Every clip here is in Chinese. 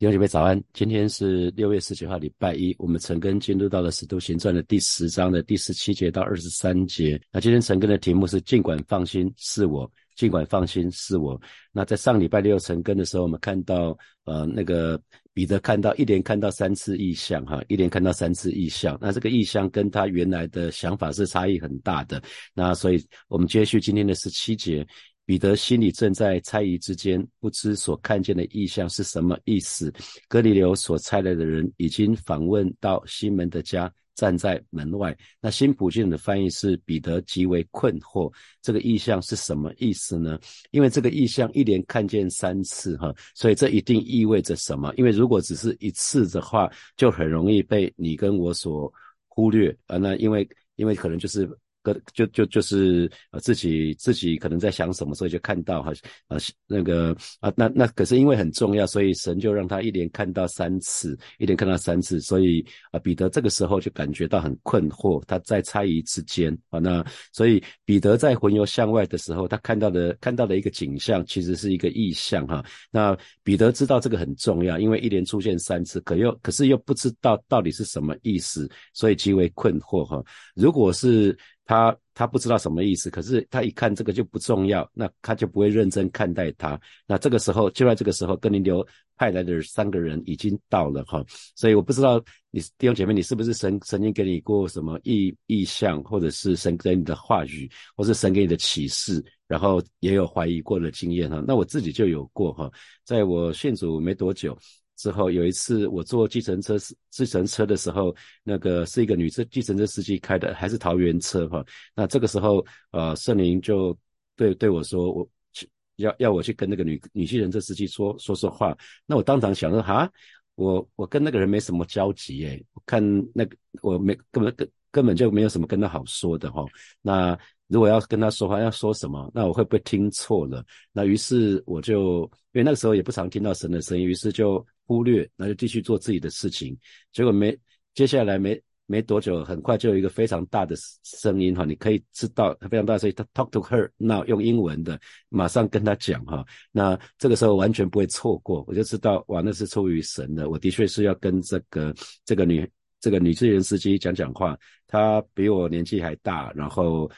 弟兄姐妹早安，今天是六月十九号，礼拜一。我们陈根进入到了《使徒行传》的第十章的第十七节到二十三节。那今天陈根的题目是“尽管放心，是我；尽管放心，是我。”那在上礼拜六陈根的时候，我们看到，呃，那个彼得看到一连看到三次异象，哈，一连看到三次异象。那这个异象跟他原来的想法是差异很大的。那所以我们接续今天的十七节。彼得心里正在猜疑之间，不知所看见的异象是什么意思。格里流所差来的人已经访问到西门的家，站在门外。那新普京的翻译是彼得极为困惑，这个异象是什么意思呢？因为这个异象一连看见三次，哈，所以这一定意味着什么？因为如果只是一次的话，就很容易被你跟我所忽略啊。那因为因为可能就是。个就就就是呃自己自己可能在想什么，所以就看到哈呃那个啊那那可是因为很重要，所以神就让他一连看到三次，一连看到三次，所以啊彼得这个时候就感觉到很困惑，他在猜疑之间啊那所以彼得在魂游向外的时候，他看到的看到的一个景象其实是一个意象哈。那彼得知道这个很重要，因为一连出现三次，可又可是又不知道到底是什么意思，所以极为困惑哈。如果是他他不知道什么意思，可是他一看这个就不重要，那他就不会认真看待他。那这个时候就在这个时候，哥林流派来的三个人已经到了哈，所以我不知道你弟兄姐妹，你是不是神曾经给你过什么意意象，或者是神给你的话语，或是神给你的启示，然后也有怀疑过的经验哈。那我自己就有过哈，在我信主没多久。之后有一次我坐计程车，计程车的时候，那个是一个女车计程车司机开的，还是桃园车哈。那这个时候，呃，圣灵就对对我说，我去要要我去跟那个女女计程车司机说说说话。那我当场想说，哈，我我跟那个人没什么交集诶，我看那个我没根本根根本就没有什么跟他好说的哈。那如果要跟他说话，要说什么？那我会不会听错了？那于是我就因为那个时候也不常听到神的声音，于是就。忽略，那就继续做自己的事情。结果没接下来没没多久，很快就有一个非常大的声音哈，你可以知道非常大声音。他 talk to her now 用英文的，马上跟他讲哈。那这个时候完全不会错过，我就知道哇，那是出于神的。我的确是要跟这个这个女这个女职员司机讲讲话。她比我年纪还大，然后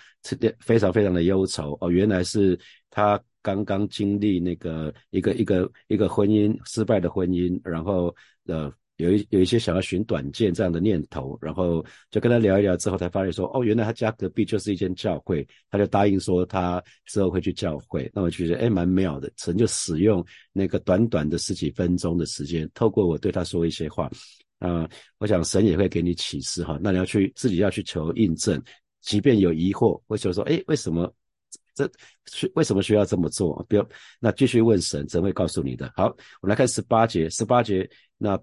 非常非常的忧愁哦，原来是她。刚刚经历那个一个一个一个婚姻失败的婚姻，然后呃有一有一些想要寻短见这样的念头，然后就跟他聊一聊之后，才发现说哦，原来他家隔壁就是一间教会，他就答应说他之后会去教会。那我觉得哎蛮妙的，神就使用那个短短的十几分钟的时间，透过我对他说一些话，啊，我想神也会给你启示哈。那你要去自己要去求印证，即便有疑惑，会求说哎为什么？这需为什么需要这么做？不要，那继续问神，神会告诉你的。好，我们来看十八节，十八节，那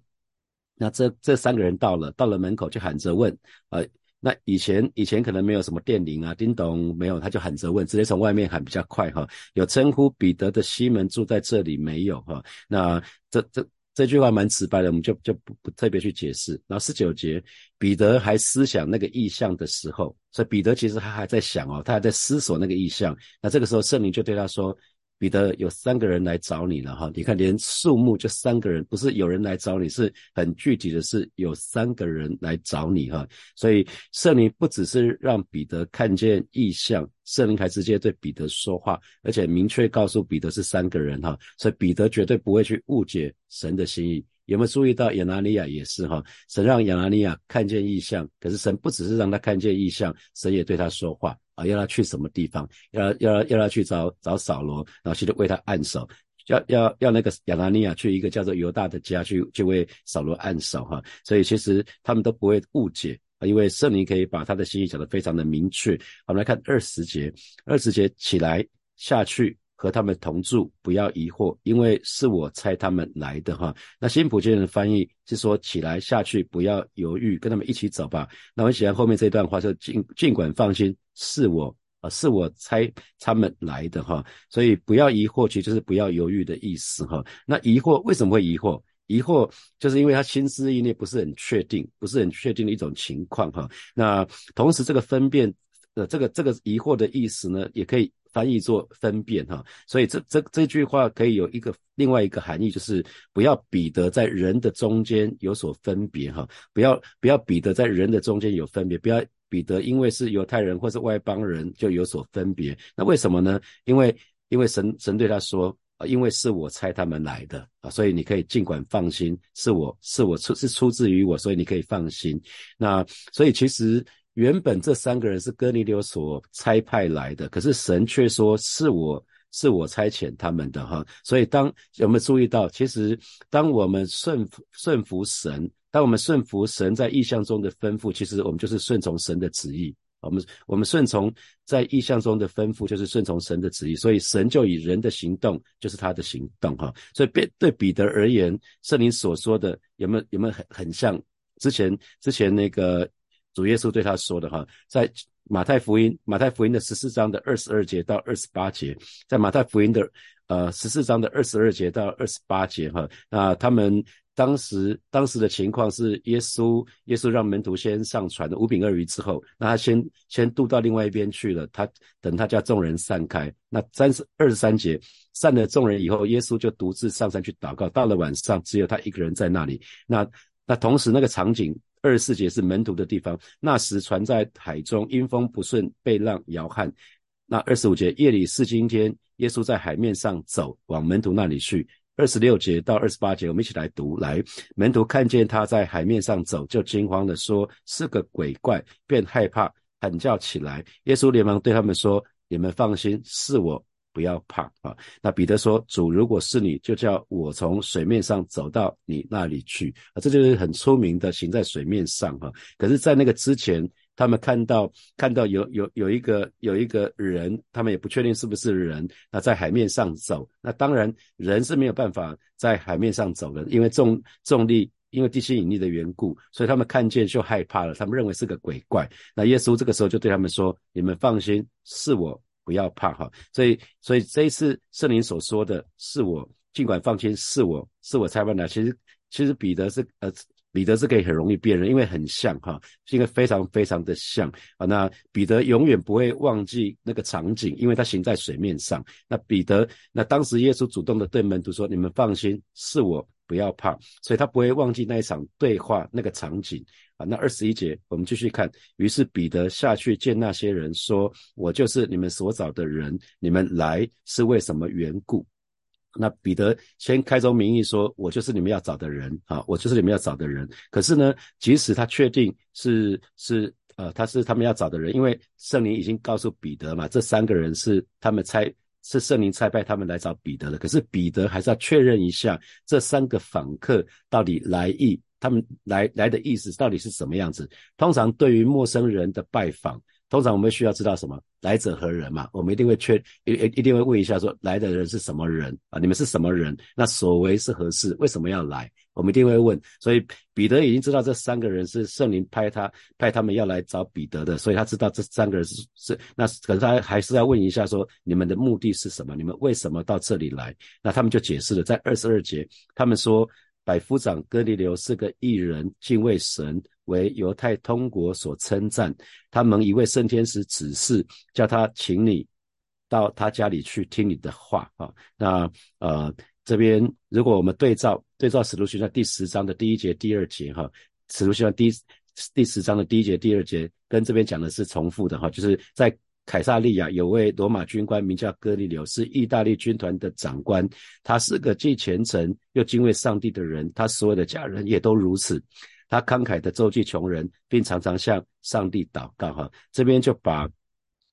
那这这三个人到了，到了门口就喊着问，呃，那以前以前可能没有什么电铃啊，叮咚没有，他就喊着问，直接从外面喊比较快哈。有称呼彼得的西门住在这里没有哈？那这这。这句话蛮直白的，我们就就不不特别去解释。然后十九节，彼得还思想那个意象的时候，所以彼得其实他还在想哦，他还在思索那个意象。那这个时候圣灵就对他说。彼得有三个人来找你了哈，你看连数目就三个人，不是有人来找你，是很具体的是有三个人来找你哈。所以圣灵不只是让彼得看见异象，圣灵还直接对彼得说话，而且明确告诉彼得是三个人哈。所以彼得绝对不会去误解神的心意。有没有注意到亚拿尼亚也是哈？神让亚拿尼亚看见异象，可是神不只是让他看见异象，神也对他说话。啊，要他去什么地方？要要要他去找找扫罗，然后去为他按手。要要要那个亚拿尼亚去一个叫做犹大的家去，去为扫罗按手哈。所以其实他们都不会误解啊，因为圣灵可以把他的心意讲得非常的明确。我们来看二十节，二十节起来下去。和他们同住，不要疑惑，因为是我猜他们来的哈。那新普京的翻译是说起来下去，不要犹豫，跟他们一起走吧。那我喜欢后面这段话，就尽尽管放心，是我啊，是我猜他们来的哈。所以不要疑惑，其实就是不要犹豫的意思哈。那疑惑为什么会疑惑？疑惑就是因为他心思意念不是很确定，不是很确定的一种情况哈。那同时这个分辨。呃，这个这个疑惑的意思呢，也可以翻译做分辨哈。所以这这这句话可以有一个另外一个含义，就是不要彼得在人的中间有所分别哈，不要不要彼得在人的中间有分别，不要彼得因为是犹太人或是外邦人就有所分别。那为什么呢？因为因为神神对他说。啊，因为是我猜他们来的啊，所以你可以尽管放心，是我是我出是出自于我，所以你可以放心。那所以其实原本这三个人是哥尼流所差派来的，可是神却说是我是我差遣他们的哈。所以当有没有注意到，其实当我们顺顺服神，当我们顺服神在意象中的吩咐，其实我们就是顺从神的旨意。我们我们顺从在意象中的吩咐，就是顺从神的旨意，所以神就以人的行动，就是他的行动哈。所以对对彼得而言，圣灵所说的有没有有没有很很像之前之前那个主耶稣对他说的哈？在马太福音马太福音的十四章的二十二节到二十八节，在马太福音的呃十四章的二十二节到二十八节哈，那他们。当时当时的情况是，耶稣耶稣让门徒先上船的五饼二鱼之后，那他先先渡到另外一边去了。他等他叫众人散开。那三十二十三节散了众人以后，耶稣就独自上山去祷告。到了晚上，只有他一个人在那里。那那同时那个场景二十四节是门徒的地方。那时船在海中，阴风不顺，被浪摇撼。那二十五节夜里是今天，耶稣在海面上走，往门徒那里去。二十六节到二十八节，我们一起来读。来，门徒看见他在海面上走，就惊慌的说：“是个鬼怪。”便害怕，喊叫起来。耶稣连忙对他们说：“你们放心，是我，不要怕啊。”那彼得说：“主，如果是你，就叫我从水面上走到你那里去啊。”这就是很出名的行在水面上哈。可是，在那个之前。他们看到看到有有有一个有一个人，他们也不确定是不是人。那在海面上走，那当然人是没有办法在海面上走的，因为重重力，因为地心引力的缘故，所以他们看见就害怕了。他们认为是个鬼怪。那耶稣这个时候就对他们说：“你们放心，是我，不要怕哈。”所以，所以这一次圣灵所说的是我，尽管放心，是我是我才问的。其实，其实彼得是呃。彼得是可以很容易辨认，因为很像哈，是一个非常非常的像啊。那彼得永远不会忘记那个场景，因为他行在水面上。那彼得，那当时耶稣主动的对门徒说：“你们放心，是我，不要怕。”所以他不会忘记那一场对话那个场景啊。那二十一节，我们继续看。于是彼得下去见那些人，说：“我就是你们所找的人，你们来是为什么缘故？”那彼得先开宗明义说：“我就是你们要找的人啊，我就是你们要找的人。”可是呢，即使他确定是是呃他是他们要找的人，因为圣灵已经告诉彼得嘛，这三个人是他们猜是圣灵差派他们来找彼得的。可是彼得还是要确认一下这三个访客到底来意，他们来来的意思到底是什么样子。通常对于陌生人的拜访。通常我们需要知道什么来者何人嘛？我们一定会确一一一定会问一下，说来的人是什么人啊？你们是什么人？那所为是何事？为什么要来？我们一定会问。所以彼得已经知道这三个人是圣灵派他派他们要来找彼得的，所以他知道这三个人是是那可是他还是要问一下，说你们的目的是什么？你们为什么到这里来？那他们就解释了，在二十二节，他们说百夫长哥尼流是个异人，敬畏神。为犹太通国所称赞，他们一位圣天使指示，叫他请你到他家里去听你的话啊。那呃，这边如果我们对照对照使徒行传第十章的第一节、第二节哈，使徒行传第第十章的第一节、第二节跟这边讲的是重复的哈，就是在凯撒利亚有位罗马军官名叫哥利流，是意大利军团的长官，他是个既虔诚又敬畏上帝的人，他所有的家人也都如此。他慷慨的周济穷人，并常常向上帝祷告。哈，这边就把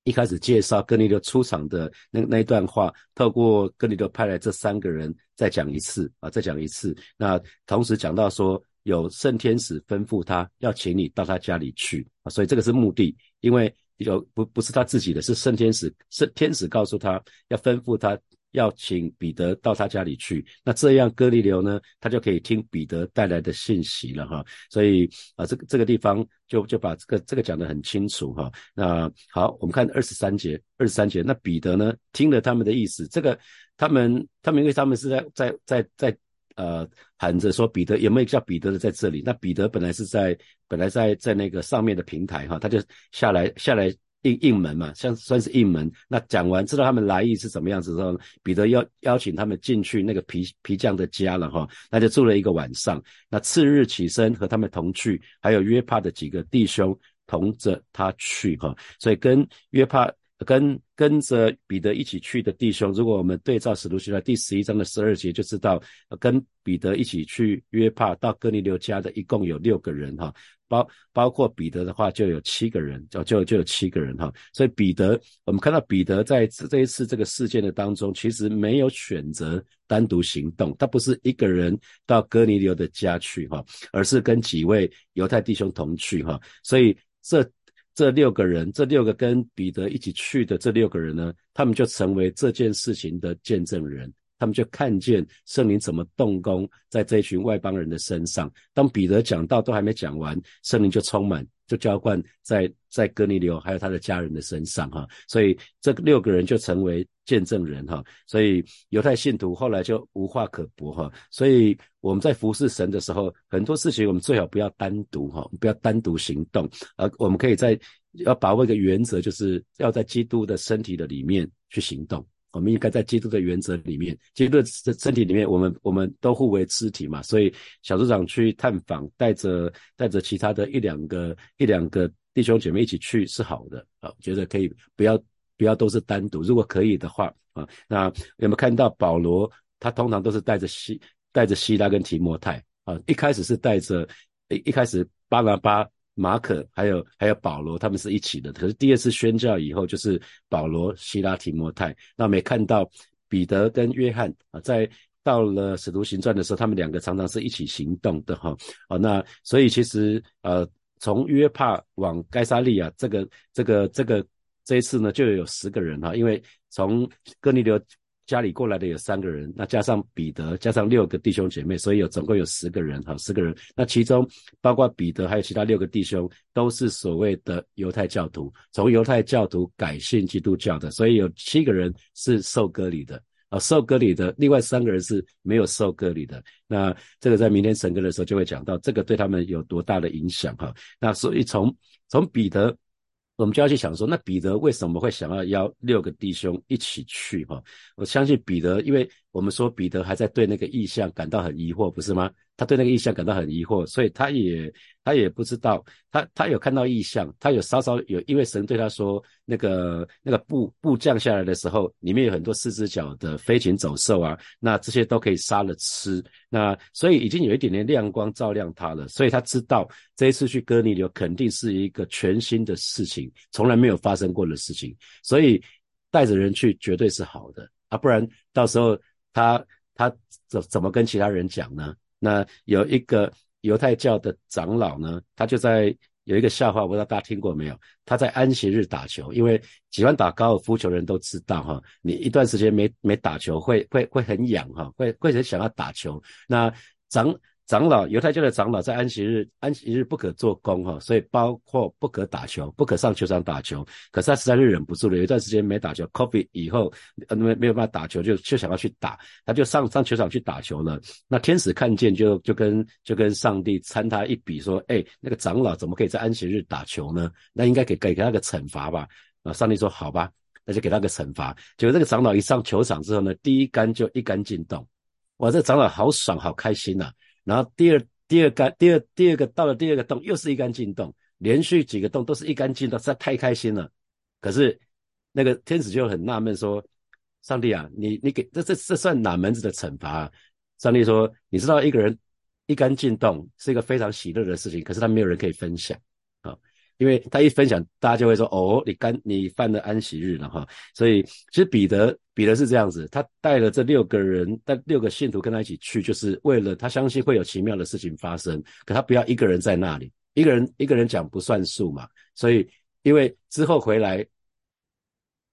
一开始介绍哥尼流出场的那那一段话，透过哥尼流派来这三个人再讲一次啊，再讲一次。那同时讲到说，有圣天使吩咐他要请你到他家里去啊，所以这个是目的，因为有不不是他自己的，是圣天使，圣天使告诉他要吩咐他。要请彼得到他家里去，那这样哥利流呢，他就可以听彼得带来的信息了哈。所以啊，这个这个地方就就把这个这个讲得很清楚哈。那好，我们看二十三节，二十三节，那彼得呢听了他们的意思，这个他们他们因为他们是在在在在呃喊着说彼得有没有叫彼得的在这里？那彼得本来是在本来在在那个上面的平台哈，他就下来下来应应门嘛，像算是应门。那讲完知道他们来意是怎么样子之后，彼得邀邀请他们进去那个皮皮匠的家了哈，那就住了一个晚上。那次日起身和他们同去，还有约帕的几个弟兄同着他去哈，所以跟约帕。跟跟着彼得一起去的弟兄，如果我们对照使徒行传第十一章的十二节，就知道跟彼得一起去约帕到哥尼流家的一共有六个人哈，包包括彼得的话就有七个人，就就就有七个人哈。所以彼得，我们看到彼得在这一次这个事件的当中，其实没有选择单独行动，他不是一个人到哥尼流的家去哈，而是跟几位犹太弟兄同去哈。所以这。这六个人，这六个跟彼得一起去的这六个人呢，他们就成为这件事情的见证人。他们就看见圣灵怎么动工在这群外邦人的身上。当彼得讲到都还没讲完，圣灵就充满，就浇灌在在哥尼流还有他的家人的身上哈。所以这六个人就成为见证人哈。所以犹太信徒后来就无话可驳哈。所以我们在服侍神的时候，很多事情我们最好不要单独哈，不要单独行动，而我们可以在要把握一个原则，就是要在基督的身体的里面去行动。我们应该在基督的原则里面，基督的身体里面，我们我们都互为肢体嘛。所以小组长去探访，带着带着其他的一两个一两个弟兄姐妹一起去是好的啊，觉得可以不要不要都是单独，如果可以的话啊，那有没有看到保罗？他通常都是带着希带着希拉跟提摩太啊，一开始是带着一一开始巴拿巴。马可还有还有保罗，他们是一起的。可是第二次宣教以后，就是保罗、希拉、提摩太。那没看到彼得跟约翰啊，在到了使徒行传的时候，他们两个常常是一起行动的哈。哦，那所以其实呃，从约帕往该沙利亚这个这个这个这一次呢，就有十个人哈，因为从哥尼流。家里过来的有三个人，那加上彼得，加上六个弟兄姐妹，所以有总共有十个人，哈，十个人。那其中包括彼得，还有其他六个弟兄，都是所谓的犹太教徒，从犹太教徒改信基督教的，所以有七个人是受割礼的，啊，受割礼的，另外三个人是没有受割礼的。那这个在明天神歌的时候就会讲到，这个对他们有多大的影响，哈。那所以从从彼得。我们就要去想说，那彼得为什么会想要邀六个弟兄一起去？哈，我相信彼得，因为我们说彼得还在对那个意象感到很疑惑，不是吗？他对那个意象感到很疑惑，所以他也他也不知道，他他有看到意象，他有稍稍有，因为神对他说，那个那个布布降下来的时候，里面有很多四只脚的飞禽走兽啊，那这些都可以杀了吃，那所以已经有一点点亮光照亮他了，所以他知道这一次去哥尼流肯定是一个全新的事情，从来没有发生过的事情，所以带着人去绝对是好的啊，不然到时候他他怎怎么跟其他人讲呢？那有一个犹太教的长老呢，他就在有一个笑话，不知道大家听过没有？他在安息日打球，因为喜欢打高尔夫球的人都知道哈，你一段时间没没打球会会会很痒哈，会会很想要打球。那长。长老，犹太教的长老在安息日，安息日不可做工哈，所以包括不可打球，不可上球场打球。可是他实在是忍不住了，有一段时间没打球，coffee 以后没没有办法打球，就就想要去打，他就上上球场去打球了。那天使看见，就就跟就跟上帝参他一笔，说：哎，那个长老怎么可以在安息日打球呢？那应该给给给他个惩罚吧？啊，上帝说好吧，那就给他个惩罚。结果这个长老一上球场之后呢，第一杆就一杆进洞，哇，这长老好爽，好开心呐！然后第二第二杆第二第二个到了第二个洞又是一杆进洞，连续几个洞都是一杆进洞，实在太开心了。可是那个天使就很纳闷说：“上帝啊，你你给这这这算哪门子的惩罚？”啊？”上帝说：“你知道一个人一杆进洞是一个非常喜乐的事情，可是他没有人可以分享。”因为他一分享，大家就会说：“哦，你干你犯了安息日了哈。”所以其实彼得彼得是这样子，他带了这六个人，带六个信徒跟他一起去，就是为了他相信会有奇妙的事情发生。可他不要一个人在那里，一个人一个人讲不算数嘛。所以因为之后回来，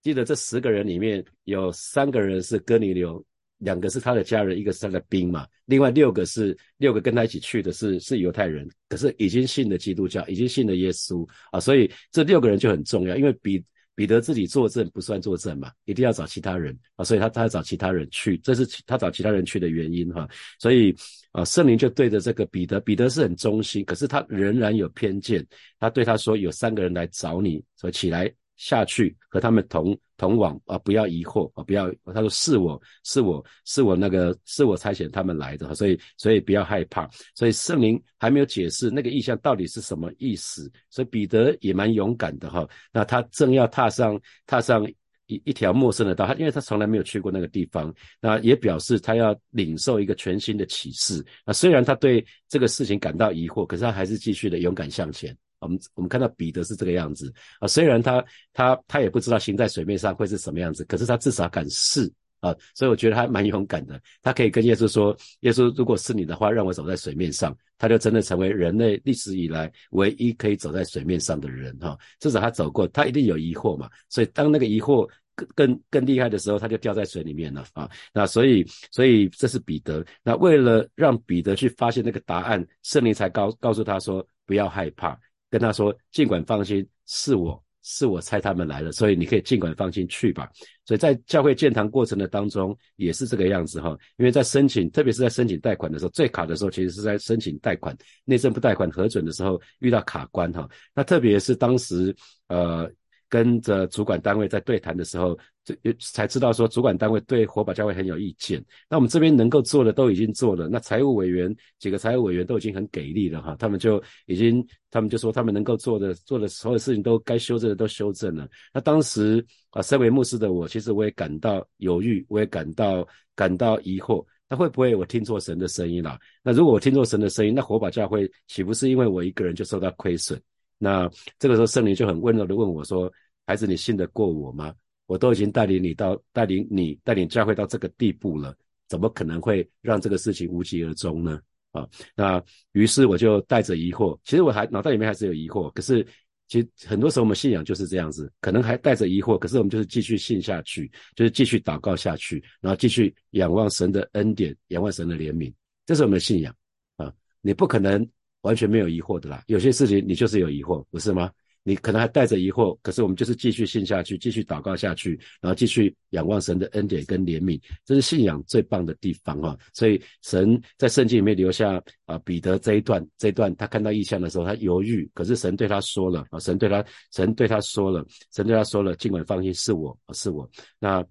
记得这十个人里面有三个人是哥尼流。两个是他的家人，一个是他的兵嘛。另外六个是六个跟他一起去的，是是犹太人，可是已经信了基督教，已经信了耶稣啊。所以这六个人就很重要，因为彼彼得自己作证不算作证嘛，一定要找其他人啊。所以他他要找其他人去，这是他找其他人去的原因哈。所以啊，圣灵就对着这个彼得，彼得是很忠心，可是他仍然有偏见。他对他说：“有三个人来找你，所以起来下去和他们同同往啊，不要疑惑啊，不要他说是我是我是我那个是我差遣他们来的，所以所以不要害怕。所以圣灵还没有解释那个意象到底是什么意思，所以彼得也蛮勇敢的哈。那他正要踏上踏上。一一条陌生的道，他因为他从来没有去过那个地方，那也表示他要领受一个全新的启示。那虽然他对这个事情感到疑惑，可是他还是继续的勇敢向前。我们我们看到彼得是这个样子啊，虽然他他他也不知道行在水面上会是什么样子，可是他至少敢试。啊，所以我觉得他蛮勇敢的。他可以跟耶稣说：“耶稣，如果是你的话，让我走在水面上。”他就真的成为人类历史以来唯一可以走在水面上的人。哈，至少他走过，他一定有疑惑嘛。所以当那个疑惑更更更厉害的时候，他就掉在水里面了。啊，那所以所以这是彼得。那为了让彼得去发现那个答案，圣灵才告告诉他说：“不要害怕，跟他说，尽管放心，是我。”是我猜他们来了，所以你可以尽管放心去吧。所以在教会建堂过程的当中也是这个样子哈，因为在申请，特别是在申请贷款的时候，最卡的时候其实是在申请贷款内政部贷款核准的时候遇到卡关哈。那特别是当时呃。跟着主管单位在对谈的时候，这才知道说主管单位对火把教会很有意见。那我们这边能够做的都已经做了，那财务委员几个财务委员都已经很给力了哈，他们就已经他们就说他们能够做的做的所有事情都该修正的都修正了。那当时啊，身为牧师的我，其实我也感到犹豫，我也感到感到疑惑，那会不会我听错神的声音了？那如果我听错神的声音，那火把教会岂不是因为我一个人就受到亏损？那这个时候圣灵就很温柔的问我说。孩子，你信得过我吗？我都已经带领你到带领你带领教会到这个地步了，怎么可能会让这个事情无疾而终呢？啊，那于是我就带着疑惑，其实我还脑袋里面还是有疑惑，可是其实很多时候我们信仰就是这样子，可能还带着疑惑，可是我们就是继续信下去，就是继续祷告下去，然后继续仰望神的恩典，仰望神的怜悯，这是我们的信仰啊！你不可能完全没有疑惑的啦，有些事情你就是有疑惑，不是吗？你可能还带着疑惑，可是我们就是继续信下去，继续祷告下去，然后继续仰望神的恩典跟怜悯，这是信仰最棒的地方啊！所以神在圣经里面留下啊彼得这一段，这一段他看到异象的时候，他犹豫，可是神对他说了啊，神对他，神对他说了，神对他说了，尽管放心，是我是我。那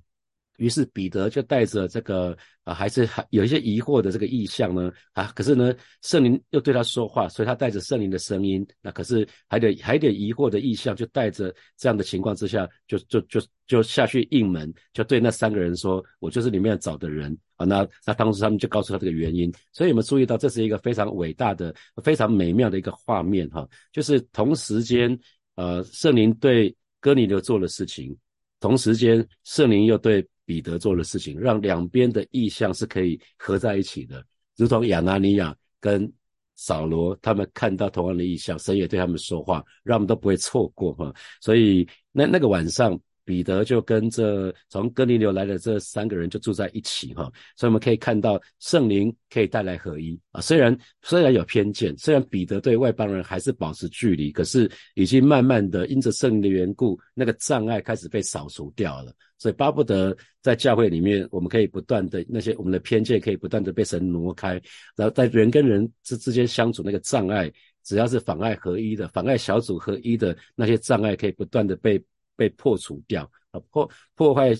于是彼得就带着这个。啊，还是还有一些疑惑的这个意向呢，啊，可是呢，圣灵又对他说话，所以他带着圣灵的声音，那可是还得还得疑惑的意向，就带着这样的情况之下，就就就就下去应门，就对那三个人说，我就是里面找的人啊，那那当时他们就告诉他这个原因，所以我们注意到这是一个非常伟大的、非常美妙的一个画面哈，就是同时间，呃，圣灵对哥尼流做了事情，同时间圣灵又对。彼得做的事情，让两边的意象是可以合在一起的，如同亚拿尼亚跟扫罗他们看到同样的意象，神也对他们说话，让我们都不会错过哈。所以那那个晚上。彼得就跟这从哥尼流来的这三个人就住在一起哈，所以我们可以看到圣灵可以带来合一啊。虽然虽然有偏见，虽然彼得对外邦人还是保持距离，可是已经慢慢的因着圣灵的缘故，那个障碍开始被扫除掉了。所以巴不得在教会里面，我们可以不断的那些我们的偏见可以不断的被神挪开，然后在人跟人之之间相处那个障碍，只要是妨碍合一的、妨碍小组合一的那些障碍，可以不断的被。被破除掉啊，破破坏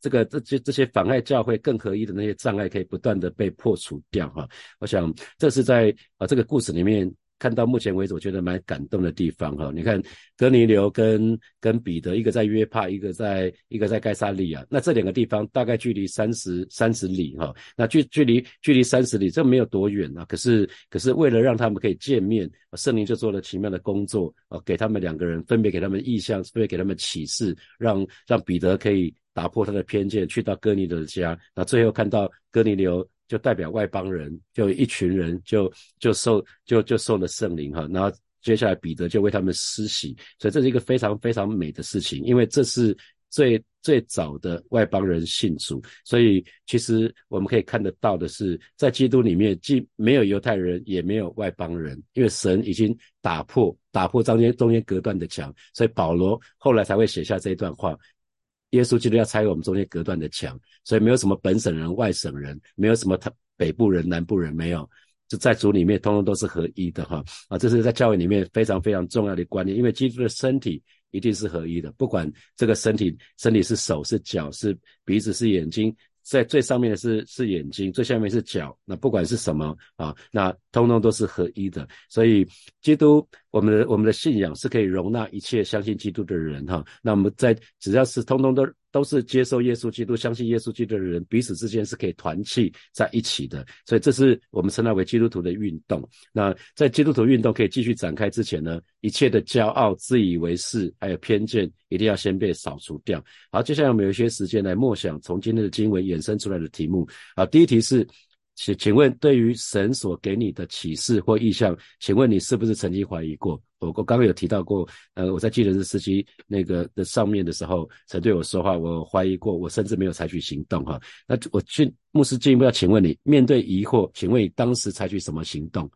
这个这些这些妨碍教会更合一的那些障碍，可以不断的被破除掉哈。我想这是在啊这个故事里面。看到目前为止，我觉得蛮感动的地方哈。你看，哥尼流跟跟彼得，一个在约帕，一个在一个在盖萨利亚。那这两个地方大概距离三十三十里哈。那距距离距离三十里，这没有多远啊。可是可是为了让他们可以见面，圣灵就做了奇妙的工作啊，给他们两个人分别给他们意象，分别给他们启示，让让彼得可以打破他的偏见，去到哥尼流的家。那最后看到哥尼流。就代表外邦人，就一群人就就受就就受了圣灵哈，然后接下来彼得就为他们施洗，所以这是一个非常非常美的事情，因为这是最最早的外邦人信主，所以其实我们可以看得到的是，在基督里面既没有犹太人，也没有外邦人，因为神已经打破打破中间中间隔断的墙，所以保罗后来才会写下这一段话。耶稣基督要拆我们中间隔断的墙，所以没有什么本省人、外省人，没有什么他北部人、南部人，没有，就在主里面通通都是合一的哈啊！这是在教会里面非常非常重要的观念，因为基督的身体一定是合一的，不管这个身体，身体是手是脚是鼻子是眼睛。在最上面的是是眼睛，最下面是脚。那不管是什么啊，那通通都是合一的。所以，基督，我们的我们的信仰是可以容纳一切相信基督的人哈。那我们在只要是通通都都是接受耶稣基督、相信耶稣基督的人，彼此之间是可以团契在一起的。所以，这是我们称它为基督徒的运动。那在基督徒运动可以继续展开之前呢，一切的骄傲、自以为是还有偏见，一定要先被扫除掉。好，接下来我们有一些时间来默想从今天的经文衍生出来的题目好，第一题是，请请问对于神所给你的启示或意向，请问你是不是曾经怀疑过？我我刚刚有提到过，呃，我在记得是司机那个的上面的时候，曾对我说话，我怀疑过，我甚至没有采取行动哈。那我去牧师进一步要请问你，面对疑惑，请问你当时采取什么行动？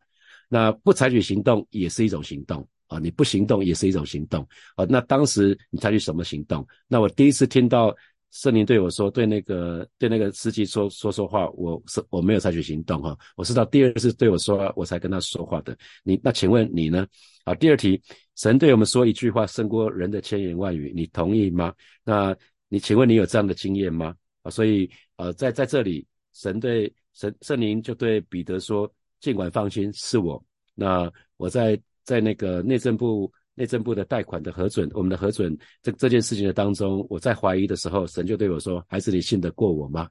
那不采取行动也是一种行动啊，你不行动也是一种行动啊。那当时你采取什么行动？那我第一次听到。圣灵对我说：“对那个对那个司机说说说话，我是我没有采取行动哈，我是到第二次对我说，我才跟他说话的。你那请问你呢？好，第二题，神对我们说一句话胜过人的千言万语，你同意吗？那你请问你有这样的经验吗？啊，所以呃，在在这里，神对神圣灵就对彼得说：尽管放心，是我。那我在在那个内政部。”内政部的贷款的核准，我们的核准这这件事情的当中，我在怀疑的时候，神就对我说：“孩子，你信得过我吗？”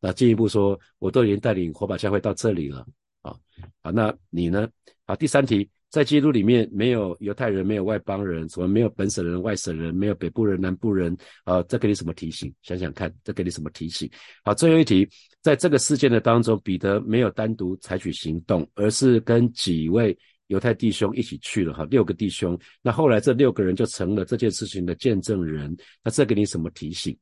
那进一步说，我都已经带领火把教会到这里了啊啊，那你呢？好，第三题，在基督里面没有犹太人，没有外邦人，什么没有本省人、外省人，没有北部人、南部人啊？这给你什么提醒？想想看，这给你什么提醒？好，最后一题，在这个事件的当中，彼得没有单独采取行动，而是跟几位。犹太弟兄一起去了哈，六个弟兄。那后来这六个人就成了这件事情的见证人。那这给你什么提醒？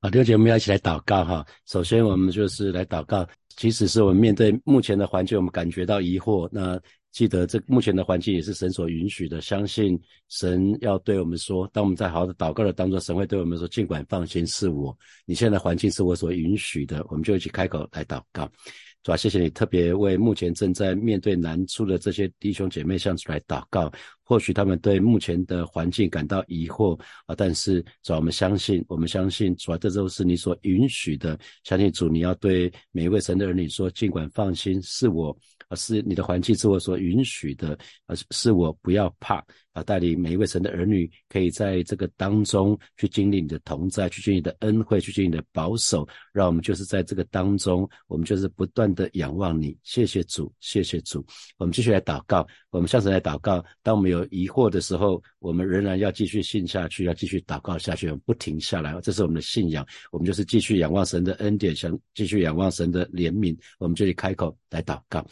啊，弟兄姐，我们要一起来祷告哈。首先，我们就是来祷告。即使是我们面对目前的环境，我们感觉到疑惑，那记得这目前的环境也是神所允许的。相信神要对我们说，当我们在好好的祷告的当中，神会对我们说：尽管放心，是我。你现在环境是我所允许的，我们就一起开口来祷告。主啊，谢谢你特别为目前正在面对难处的这些弟兄姐妹向主来祷告。或许他们对目前的环境感到疑惑啊，但是主，我们相信，我们相信主啊，这都是你所允许的。相信主，你要对每一位神的儿女说：尽管放心，是我，而是你的环境是我所允许的，而是我不要怕啊，带领每一位神的儿女可以在这个当中去经历你的同在，去经历你的恩惠，去经历你的保守。让我们就是在这个当中，我们就是不断的仰望你。谢谢主，谢谢主。我们继续来祷告，我们向神来祷告。当我们有疑惑的时候，我们仍然要继续信下去，要继续祷告下去，不停下来。这是我们的信仰，我们就是继续仰望神的恩典，想继续仰望神的怜悯，我们就去开口来祷告，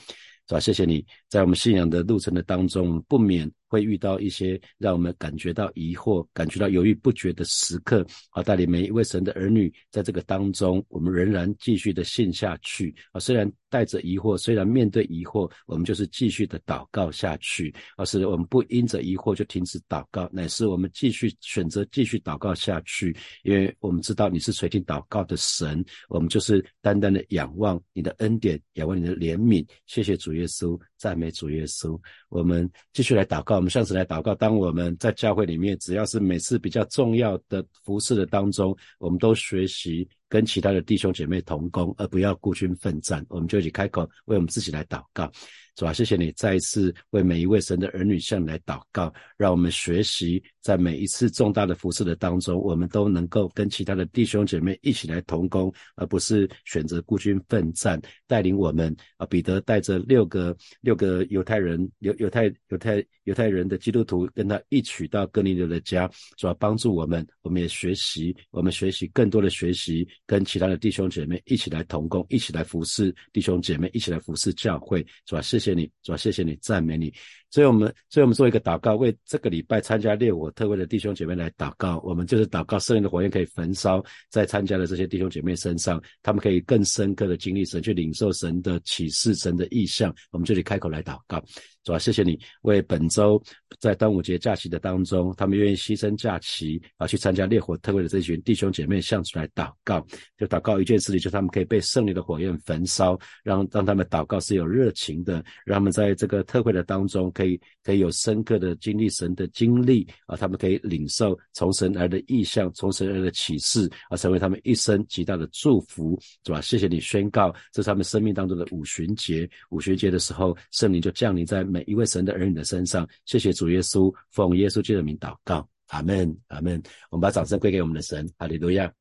是吧？谢谢你在我们信仰的路程的当中，不免。会遇到一些让我们感觉到疑惑、感觉到犹豫不决的时刻啊！带领每一位神的儿女，在这个当中，我们仍然继续的信下去啊！虽然带着疑惑，虽然面对疑惑，我们就是继续的祷告下去。而是我们不因着疑惑就停止祷告，乃是我们继续选择继续祷告下去，因为我们知道你是垂听祷告的神，我们就是单单的仰望你的恩典，仰望你的怜悯。谢谢主耶稣，赞美主耶稣。我们继续来祷告。我们上次来祷告，当我们在教会里面，只要是每次比较重要的服饰的当中，我们都学习跟其他的弟兄姐妹同工，而不要孤军奋战。我们就一起开口为我们自己来祷告。是吧？谢谢你再一次为每一位神的儿女向你来祷告，让我们学习在每一次重大的服饰的当中，我们都能够跟其他的弟兄姐妹一起来同工，而不是选择孤军奋战。带领我们啊，彼得带着六个六个犹太人犹犹太犹太犹太人的基督徒跟他一起到哥尼流的家，是吧？帮助我们，我们也学习，我们学习更多的学习，跟其他的弟兄姐妹一起来同工，一起来服侍弟兄姐妹，一起来服侍教会，是吧？谢谢。谢你，主要谢谢你，赞美你。所以，我们，所以我们做一个祷告，为这个礼拜参加烈火特会的弟兄姐妹来祷告。我们就是祷告，圣灵的火焰可以焚烧在参加的这些弟兄姐妹身上，他们可以更深刻的经历神，去领受神的启示、神的意象。我们这里开口来祷告。主啊，谢谢你为本周在端午节假期的当中，他们愿意牺牲假期啊，去参加烈火特会的这群弟兄姐妹，向主来祷告，就祷告一件事情，就他们可以被圣灵的火焰焚烧，让让他们祷告是有热情的，让他们在这个特会的当中可以可以有深刻的经历神的经历啊，他们可以领受从神而的意象，从神而的启示啊，成为他们一生极大的祝福，是吧？谢谢你宣告，这是他们生命当中的五旬节，五旬节的时候，圣灵就降临在每一位神的儿女的身上。谢谢主耶稣，奉耶稣基督的名祷告，阿门，阿门。我们把掌声归给我们的神，哈利路亚。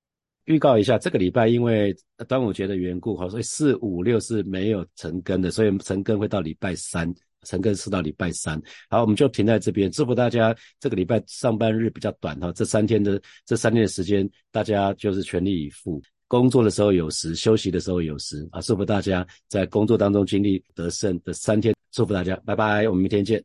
预告一下，这个礼拜因为端午节的缘故，哈，所以四五六是没有成根的，所以成根会到礼拜三，成根是到礼拜三。好，我们就停在这边，祝福大家这个礼拜上班日比较短哈，这三天的这三天的时间，大家就是全力以赴，工作的时候有时，休息的时候有时啊，祝福大家在工作当中经历得胜的三天，祝福大家，拜拜，我们明天见。